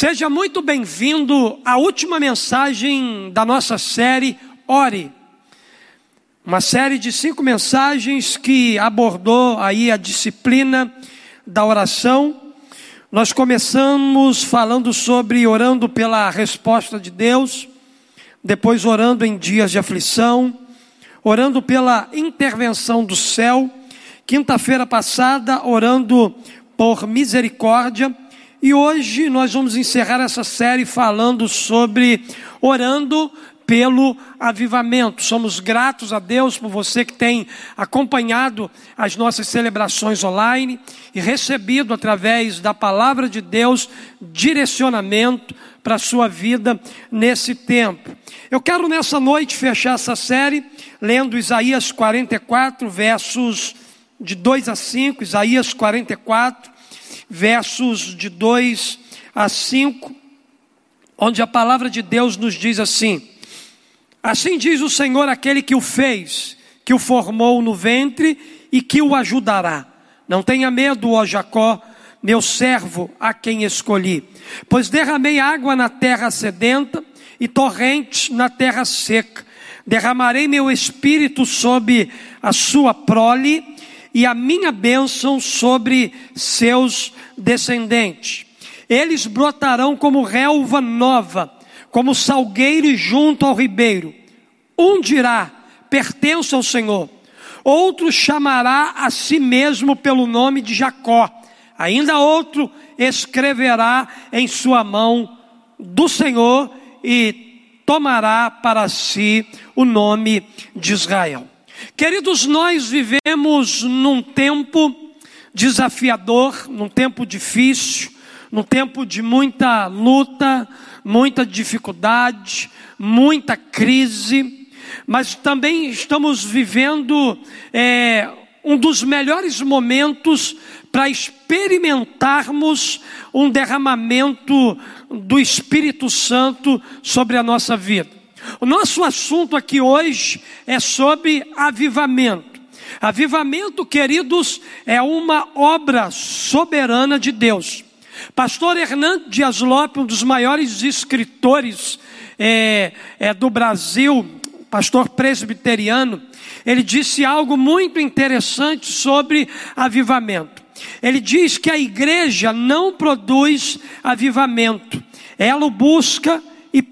Seja muito bem-vindo à última mensagem da nossa série Ore. Uma série de cinco mensagens que abordou aí a disciplina da oração. Nós começamos falando sobre orando pela resposta de Deus, depois orando em dias de aflição, orando pela intervenção do céu. Quinta-feira passada, orando por misericórdia e hoje nós vamos encerrar essa série falando sobre orando pelo avivamento. Somos gratos a Deus por você que tem acompanhado as nossas celebrações online e recebido através da palavra de Deus direcionamento para a sua vida nesse tempo. Eu quero nessa noite fechar essa série lendo Isaías 44, versos de 2 a 5, Isaías 44 versos de 2 a 5, onde a palavra de Deus nos diz assim: Assim diz o Senhor, aquele que o fez, que o formou no ventre e que o ajudará. Não tenha medo, ó Jacó, meu servo, a quem escolhi, pois derramei água na terra sedenta e torrentes na terra seca. Derramarei meu espírito sobre a sua prole e a minha bênção sobre seus descendentes. Eles brotarão como relva nova, como salgueiro junto ao ribeiro. Um dirá: pertence ao Senhor. Outro chamará a si mesmo pelo nome de Jacó. Ainda outro escreverá em sua mão do Senhor e tomará para si o nome de Israel. Queridos, nós vivemos num tempo desafiador, num tempo difícil, num tempo de muita luta, muita dificuldade, muita crise, mas também estamos vivendo é, um dos melhores momentos para experimentarmos um derramamento do Espírito Santo sobre a nossa vida. O nosso assunto aqui hoje é sobre avivamento. Avivamento, queridos, é uma obra soberana de Deus. Pastor Hernando Dias Lopes, um dos maiores escritores é, é, do Brasil, pastor presbiteriano, ele disse algo muito interessante sobre avivamento. Ele diz que a igreja não produz avivamento, ela o busca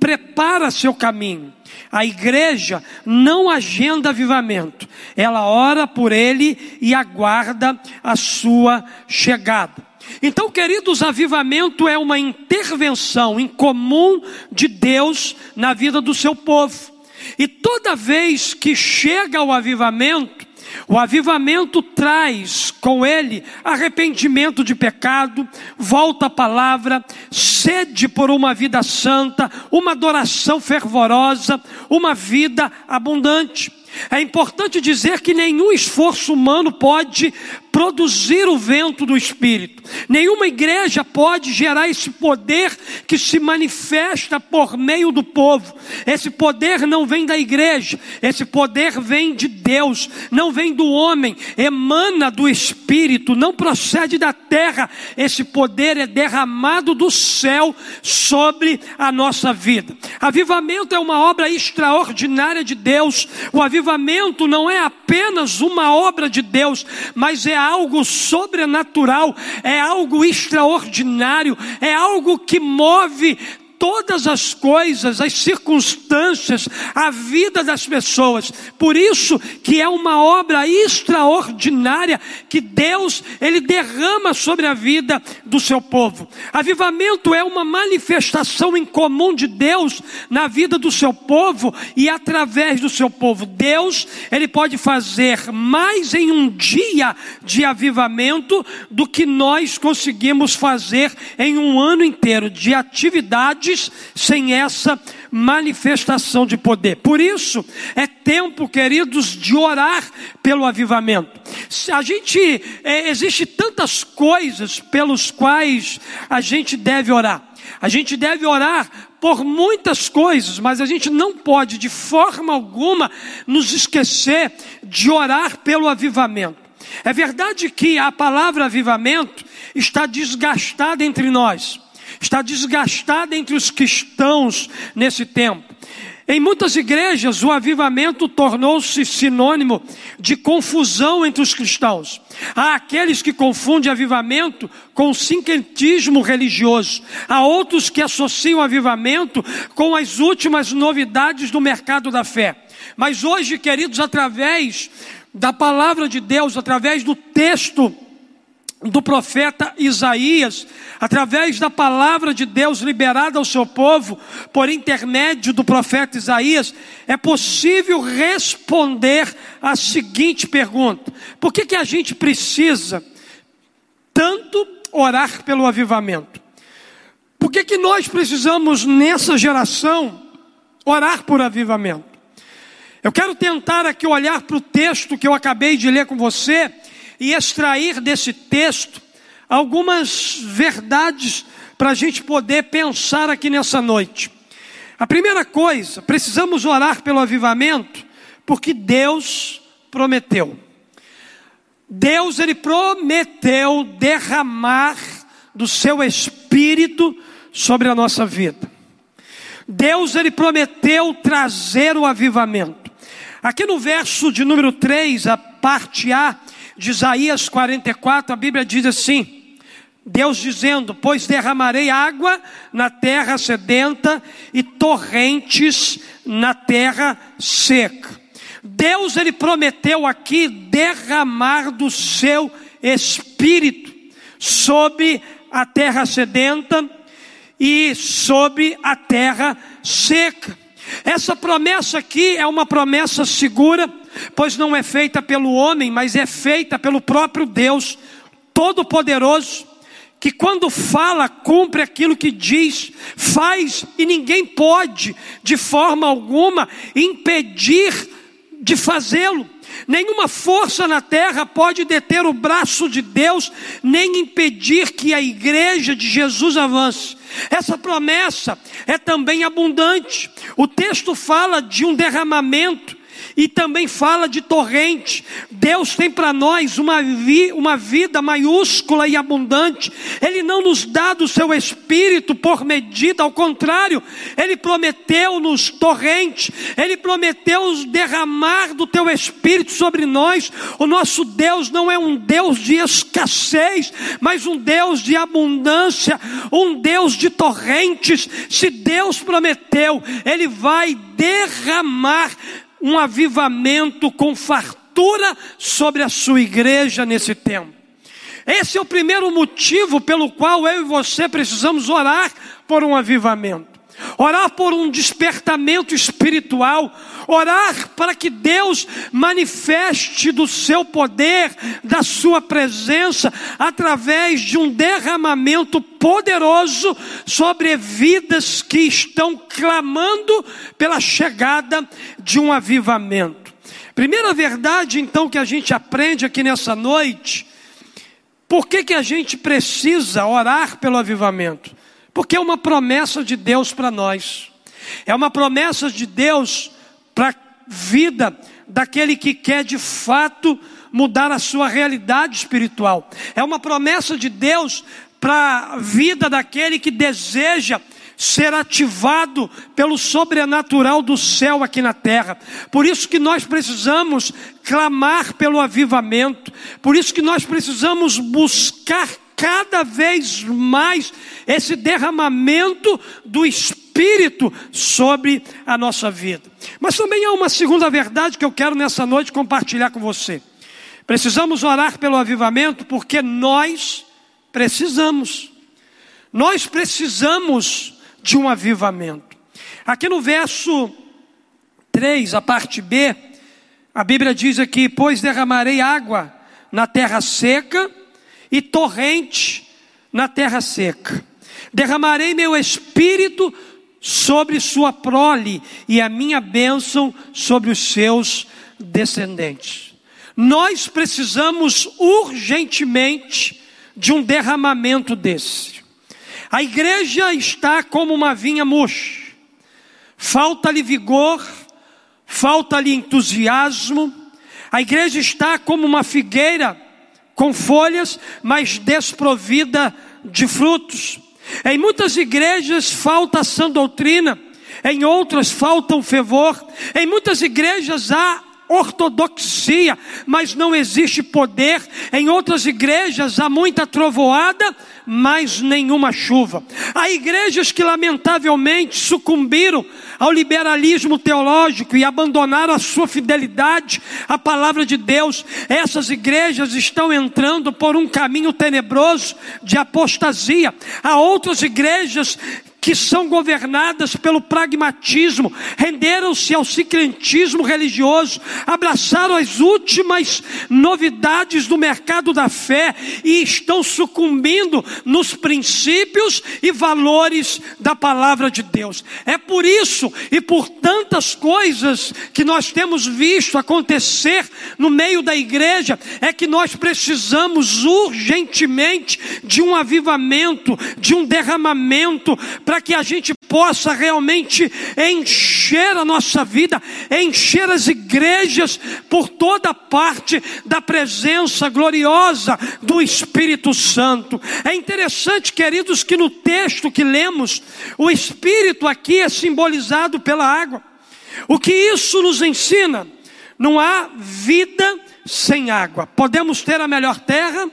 prepara seu caminho. A igreja não agenda avivamento, ela ora por ele e aguarda a sua chegada. Então, queridos, avivamento é uma intervenção incomum de Deus na vida do seu povo. E toda vez que chega o avivamento, o avivamento traz com ele arrependimento de pecado, volta à palavra, sede por uma vida santa, uma adoração fervorosa, uma vida abundante. É importante dizer que nenhum esforço humano pode produzir o vento do Espírito. Nenhuma igreja pode gerar esse poder que se manifesta por meio do povo. Esse poder não vem da igreja, esse poder vem de Deus, não vem do homem, emana do Espírito, não procede da terra. Esse poder é derramado do céu sobre a nossa vida. Avivamento é uma obra extraordinária de Deus. O avivamento não é apenas uma obra de Deus, mas é algo sobrenatural, é algo extraordinário, é algo que move todas as coisas, as circunstâncias, a vida das pessoas. Por isso que é uma obra extraordinária que Deus ele derrama sobre a vida do seu povo. Avivamento é uma manifestação incomum de Deus na vida do seu povo e através do seu povo. Deus, ele pode fazer mais em um dia de avivamento do que nós conseguimos fazer em um ano inteiro de atividade sem essa manifestação de poder. Por isso, é tempo, queridos, de orar pelo avivamento. A gente, é, existe tantas coisas pelos quais a gente deve orar. A gente deve orar por muitas coisas, mas a gente não pode, de forma alguma, nos esquecer de orar pelo avivamento. É verdade que a palavra avivamento está desgastada entre nós. Está desgastada entre os cristãos nesse tempo. Em muitas igrejas, o avivamento tornou-se sinônimo de confusão entre os cristãos. Há aqueles que confundem avivamento com sincretismo religioso. Há outros que associam avivamento com as últimas novidades do mercado da fé. Mas hoje, queridos, através da palavra de Deus, através do texto do profeta Isaías, através da palavra de Deus liberada ao seu povo, por intermédio do profeta Isaías, é possível responder a seguinte pergunta: por que, que a gente precisa tanto orar pelo avivamento? Por que, que nós precisamos, nessa geração, orar por avivamento? Eu quero tentar aqui olhar para o texto que eu acabei de ler com você e extrair desse texto algumas verdades para a gente poder pensar aqui nessa noite. A primeira coisa, precisamos orar pelo avivamento, porque Deus prometeu. Deus ele prometeu derramar do seu espírito sobre a nossa vida. Deus ele prometeu trazer o avivamento. Aqui no verso de número 3, a parte A, de Isaías 44, a Bíblia diz assim: Deus dizendo: Pois derramarei água na terra sedenta e torrentes na terra seca. Deus ele prometeu aqui derramar do seu espírito sobre a terra sedenta e sobre a terra seca. Essa promessa aqui é uma promessa segura pois não é feita pelo homem, mas é feita pelo próprio Deus Todo-Poderoso, que quando fala, cumpre aquilo que diz, faz, e ninguém pode, de forma alguma, impedir de fazê-lo. Nenhuma força na terra pode deter o braço de Deus, nem impedir que a igreja de Jesus avance. Essa promessa é também abundante. O texto fala de um derramamento e também fala de torrente. Deus tem para nós uma, vi, uma vida maiúscula e abundante. Ele não nos dá do seu espírito por medida, ao contrário, Ele prometeu-nos torrente, Ele prometeu derramar do teu espírito sobre nós. O nosso Deus não é um Deus de escassez, mas um Deus de abundância, um Deus de torrentes. Se Deus prometeu, Ele vai derramar um avivamento com fartura sobre a sua igreja nesse tempo. Esse é o primeiro motivo pelo qual eu e você precisamos orar por um avivamento. Orar por um despertamento espiritual, orar para que Deus manifeste do seu poder, da sua presença, através de um derramamento poderoso sobre vidas que estão clamando pela chegada de um avivamento. Primeira verdade, então, que a gente aprende aqui nessa noite, por que, que a gente precisa orar pelo avivamento? Porque é uma promessa de Deus para nós, é uma promessa de Deus para a vida daquele que quer de fato mudar a sua realidade espiritual. É uma promessa de Deus para a vida daquele que deseja ser ativado pelo sobrenatural do céu aqui na terra. Por isso que nós precisamos clamar pelo avivamento. Por isso que nós precisamos buscar cada vez mais esse derramamento do Espírito sobre a nossa vida. Mas também há uma segunda verdade que eu quero nessa noite compartilhar com você. Precisamos orar pelo avivamento porque nós precisamos. Nós precisamos de um avivamento. Aqui no verso 3, a parte B, a Bíblia diz aqui: Pois derramarei água na terra seca e torrente na terra seca. Derramarei meu espírito sobre sua prole e a minha bênção sobre os seus descendentes. Nós precisamos urgentemente de um derramamento desse. A igreja está como uma vinha murcha. Falta-lhe vigor, falta-lhe entusiasmo. A igreja está como uma figueira com folhas, mas desprovida de frutos. Em muitas igrejas falta sã doutrina, em outras falta fervor, em muitas igrejas há ortodoxia, mas não existe poder. Em outras igrejas há muita trovoada, mas nenhuma chuva. Há igrejas que lamentavelmente sucumbiram ao liberalismo teológico e abandonaram a sua fidelidade à palavra de Deus. Essas igrejas estão entrando por um caminho tenebroso de apostasia. Há outras igrejas que são governadas pelo pragmatismo, renderam-se ao secretismo religioso, abraçaram as últimas novidades do mercado da fé e estão sucumbindo nos princípios e valores da palavra de Deus. É por isso e por tantas coisas que nós temos visto acontecer no meio da igreja, é que nós precisamos urgentemente de um avivamento, de um derramamento para para que a gente possa realmente encher a nossa vida, encher as igrejas por toda parte da presença gloriosa do Espírito Santo. É interessante, queridos, que no texto que lemos, o Espírito aqui é simbolizado pela água. O que isso nos ensina? Não há vida sem água. Podemos ter a melhor terra,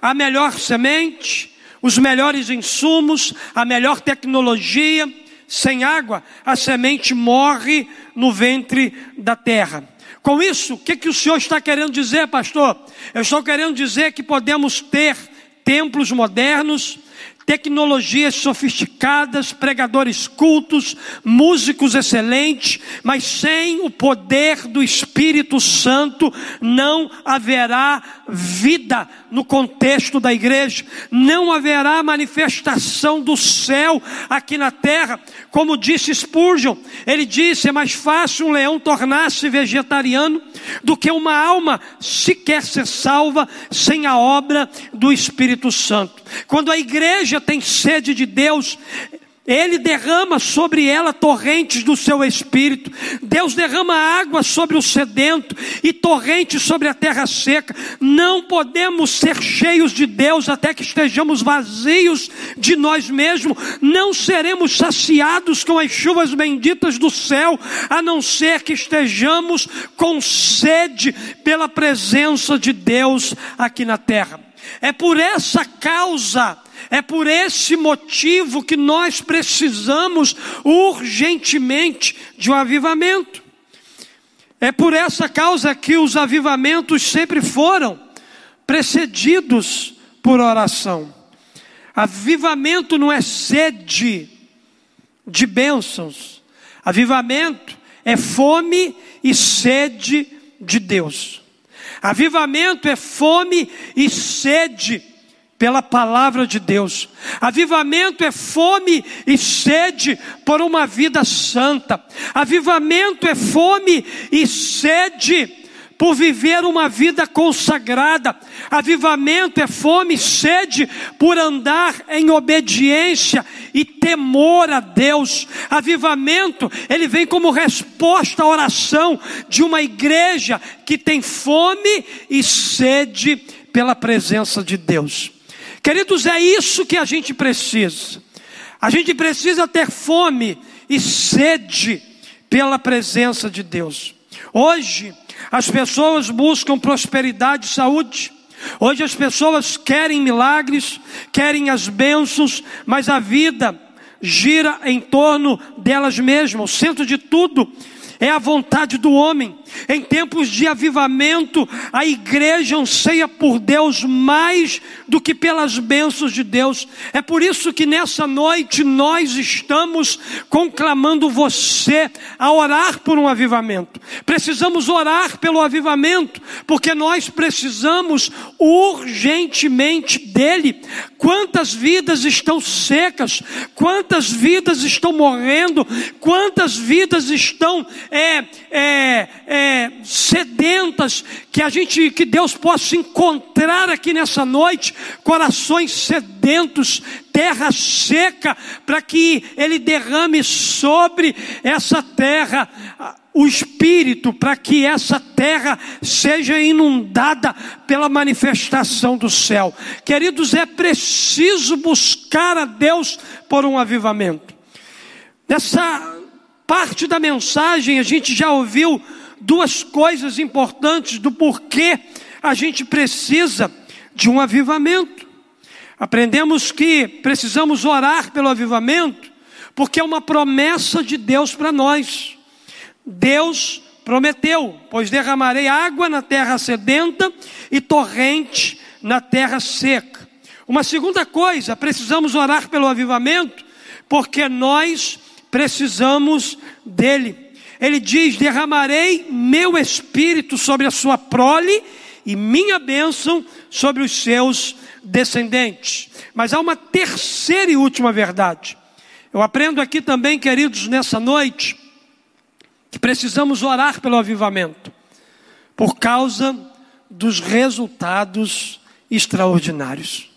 a melhor semente, os melhores insumos, a melhor tecnologia. Sem água, a semente morre no ventre da terra. Com isso, o que, que o Senhor está querendo dizer, pastor? Eu estou querendo dizer que podemos ter templos modernos, tecnologias sofisticadas, pregadores cultos, músicos excelentes, mas sem o poder do Espírito Santo não haverá vida no contexto da igreja, não haverá manifestação do céu aqui na terra. Como disse Spurgeon, ele disse: é mais fácil um leão tornar-se vegetariano do que uma alma sequer ser salva sem a obra do Espírito Santo. Quando a igreja tem sede de Deus, ele derrama sobre ela torrentes do seu espírito. Deus derrama água sobre o sedento e torrentes sobre a terra seca. Não podemos ser cheios de Deus até que estejamos vazios de nós mesmos. Não seremos saciados com as chuvas benditas do céu, a não ser que estejamos com sede pela presença de Deus aqui na terra. É por essa causa é por esse motivo que nós precisamos urgentemente de um avivamento. É por essa causa que os avivamentos sempre foram precedidos por oração. Avivamento não é sede de bênçãos. Avivamento é fome e sede de Deus. Avivamento é fome e sede pela palavra de Deus. Avivamento é fome e sede por uma vida santa. Avivamento é fome e sede por viver uma vida consagrada. Avivamento é fome e sede por andar em obediência e temor a Deus. Avivamento, ele vem como resposta à oração de uma igreja que tem fome e sede pela presença de Deus. Queridos, é isso que a gente precisa. A gente precisa ter fome e sede pela presença de Deus. Hoje, as pessoas buscam prosperidade e saúde. Hoje as pessoas querem milagres, querem as bênçãos, mas a vida gira em torno delas mesmas. O centro de tudo é a vontade do homem. Em tempos de avivamento, a igreja anseia por Deus mais do que pelas bênçãos de Deus. É por isso que nessa noite nós estamos conclamando você a orar por um avivamento. Precisamos orar pelo avivamento, porque nós precisamos urgentemente dele. Quantas vidas estão secas, quantas vidas estão morrendo, quantas vidas estão é, é, é, sedentas, que a gente, que Deus possa encontrar aqui nessa noite, corações sedentos, terra seca, para que Ele derrame sobre essa terra o Espírito para que essa terra seja inundada pela manifestação do céu. Queridos, é preciso buscar a Deus por um avivamento. Nessa parte da mensagem, a gente já ouviu duas coisas importantes do porquê a gente precisa de um avivamento. Aprendemos que precisamos orar pelo avivamento, porque é uma promessa de Deus para nós. Deus prometeu: pois derramarei água na terra sedenta e torrente na terra seca. Uma segunda coisa, precisamos orar pelo avivamento, porque nós precisamos dele. Ele diz: derramarei meu espírito sobre a sua prole e minha bênção sobre os seus descendentes. Mas há uma terceira e última verdade. Eu aprendo aqui também, queridos, nessa noite, que precisamos orar pelo avivamento, por causa dos resultados extraordinários.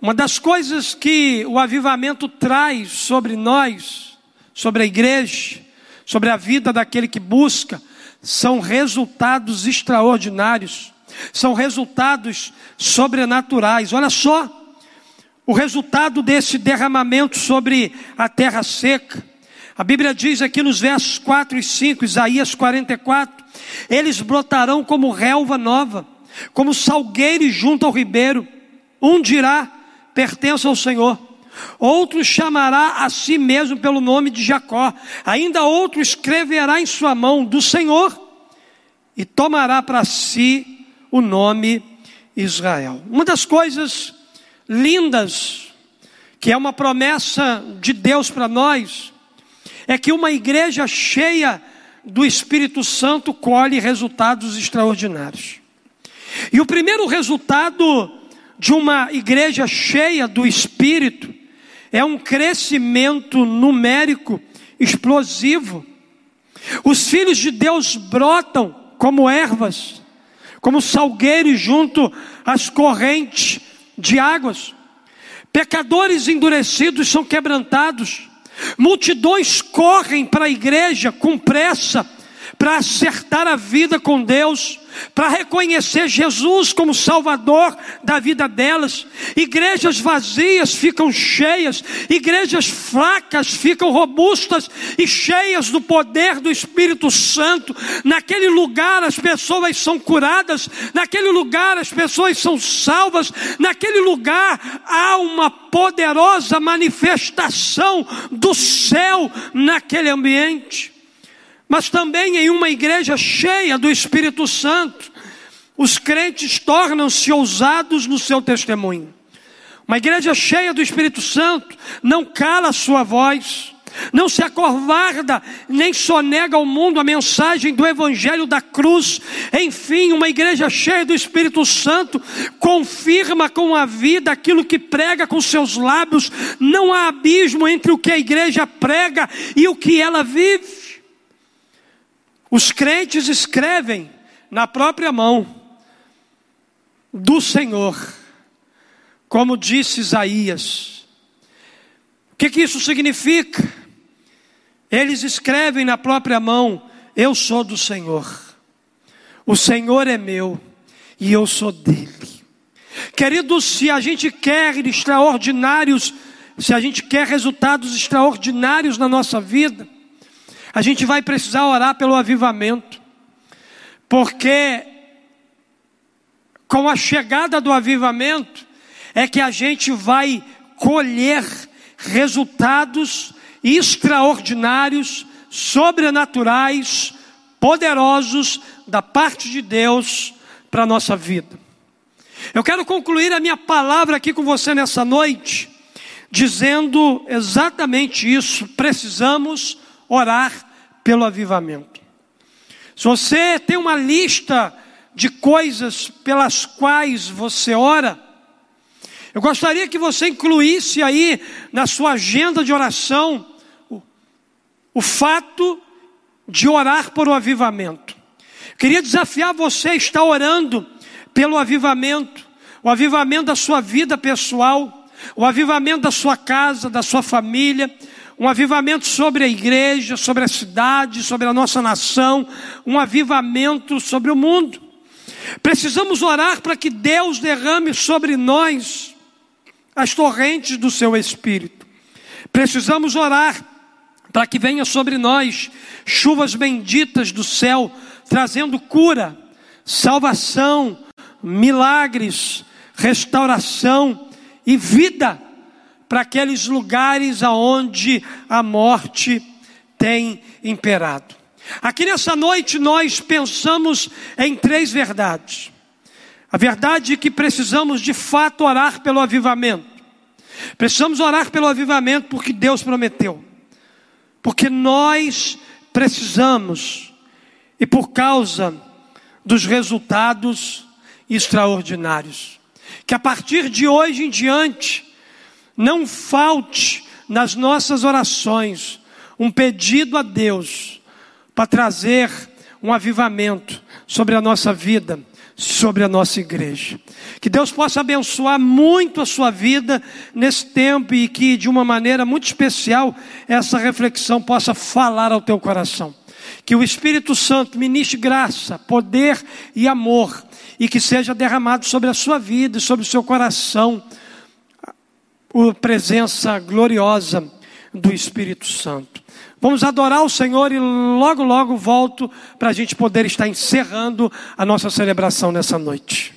Uma das coisas que o avivamento traz sobre nós, sobre a igreja, sobre a vida daquele que busca, são resultados extraordinários, são resultados sobrenaturais. Olha só, o resultado desse derramamento sobre a terra seca a Bíblia diz aqui nos versos 4 e 5, Isaías 44, eles brotarão como relva nova, como salgueires junto ao ribeiro. Um dirá, pertence ao Senhor. Outro chamará a si mesmo pelo nome de Jacó. Ainda outro escreverá em sua mão do Senhor e tomará para si o nome Israel. Uma das coisas lindas, que é uma promessa de Deus para nós, é que uma igreja cheia do Espírito Santo colhe resultados extraordinários. E o primeiro resultado de uma igreja cheia do Espírito é um crescimento numérico explosivo. Os filhos de Deus brotam como ervas, como salgueiros junto às correntes de águas. Pecadores endurecidos são quebrantados. Multidões correm para a igreja com pressa para acertar a vida com Deus, para reconhecer Jesus como Salvador da vida delas. Igrejas vazias ficam cheias, igrejas fracas ficam robustas e cheias do poder do Espírito Santo. Naquele lugar as pessoas são curadas, naquele lugar as pessoas são salvas, naquele lugar há uma poderosa manifestação do céu naquele ambiente mas também em uma igreja cheia do Espírito Santo, os crentes tornam-se ousados no seu testemunho. Uma igreja cheia do Espírito Santo não cala a sua voz, não se acovarda, nem sonega ao mundo a mensagem do Evangelho da cruz. Enfim, uma igreja cheia do Espírito Santo confirma com a vida aquilo que prega com seus lábios. Não há abismo entre o que a igreja prega e o que ela vive. Os crentes escrevem na própria mão do Senhor, como disse Isaías. O que, que isso significa? Eles escrevem na própria mão: Eu sou do Senhor, o Senhor é meu e eu sou dele. Queridos, se a gente quer extraordinários, se a gente quer resultados extraordinários na nossa vida, a gente vai precisar orar pelo avivamento, porque com a chegada do avivamento é que a gente vai colher resultados extraordinários, sobrenaturais, poderosos da parte de Deus para a nossa vida. Eu quero concluir a minha palavra aqui com você nessa noite, dizendo exatamente isso. Precisamos orar pelo avivamento. Se você tem uma lista de coisas pelas quais você ora, eu gostaria que você incluísse aí na sua agenda de oração o, o fato de orar por o avivamento. Eu queria desafiar você a estar orando pelo avivamento, o avivamento da sua vida pessoal, o avivamento da sua casa, da sua família, um avivamento sobre a igreja, sobre a cidade, sobre a nossa nação, um avivamento sobre o mundo. Precisamos orar para que Deus derrame sobre nós as torrentes do seu espírito. Precisamos orar para que venha sobre nós chuvas benditas do céu, trazendo cura, salvação, milagres, restauração e vida para aqueles lugares aonde a morte tem imperado. Aqui nessa noite nós pensamos em três verdades. A verdade é que precisamos de fato orar pelo avivamento. Precisamos orar pelo avivamento porque Deus prometeu. Porque nós precisamos e por causa dos resultados extraordinários. Que a partir de hoje em diante não falte nas nossas orações um pedido a Deus para trazer um avivamento sobre a nossa vida, sobre a nossa igreja. Que Deus possa abençoar muito a sua vida nesse tempo e que de uma maneira muito especial essa reflexão possa falar ao teu coração. Que o Espírito Santo ministre graça, poder e amor e que seja derramado sobre a sua vida e sobre o seu coração a presença gloriosa do Espírito Santo. Vamos adorar o Senhor e logo, logo volto para a gente poder estar encerrando a nossa celebração nessa noite.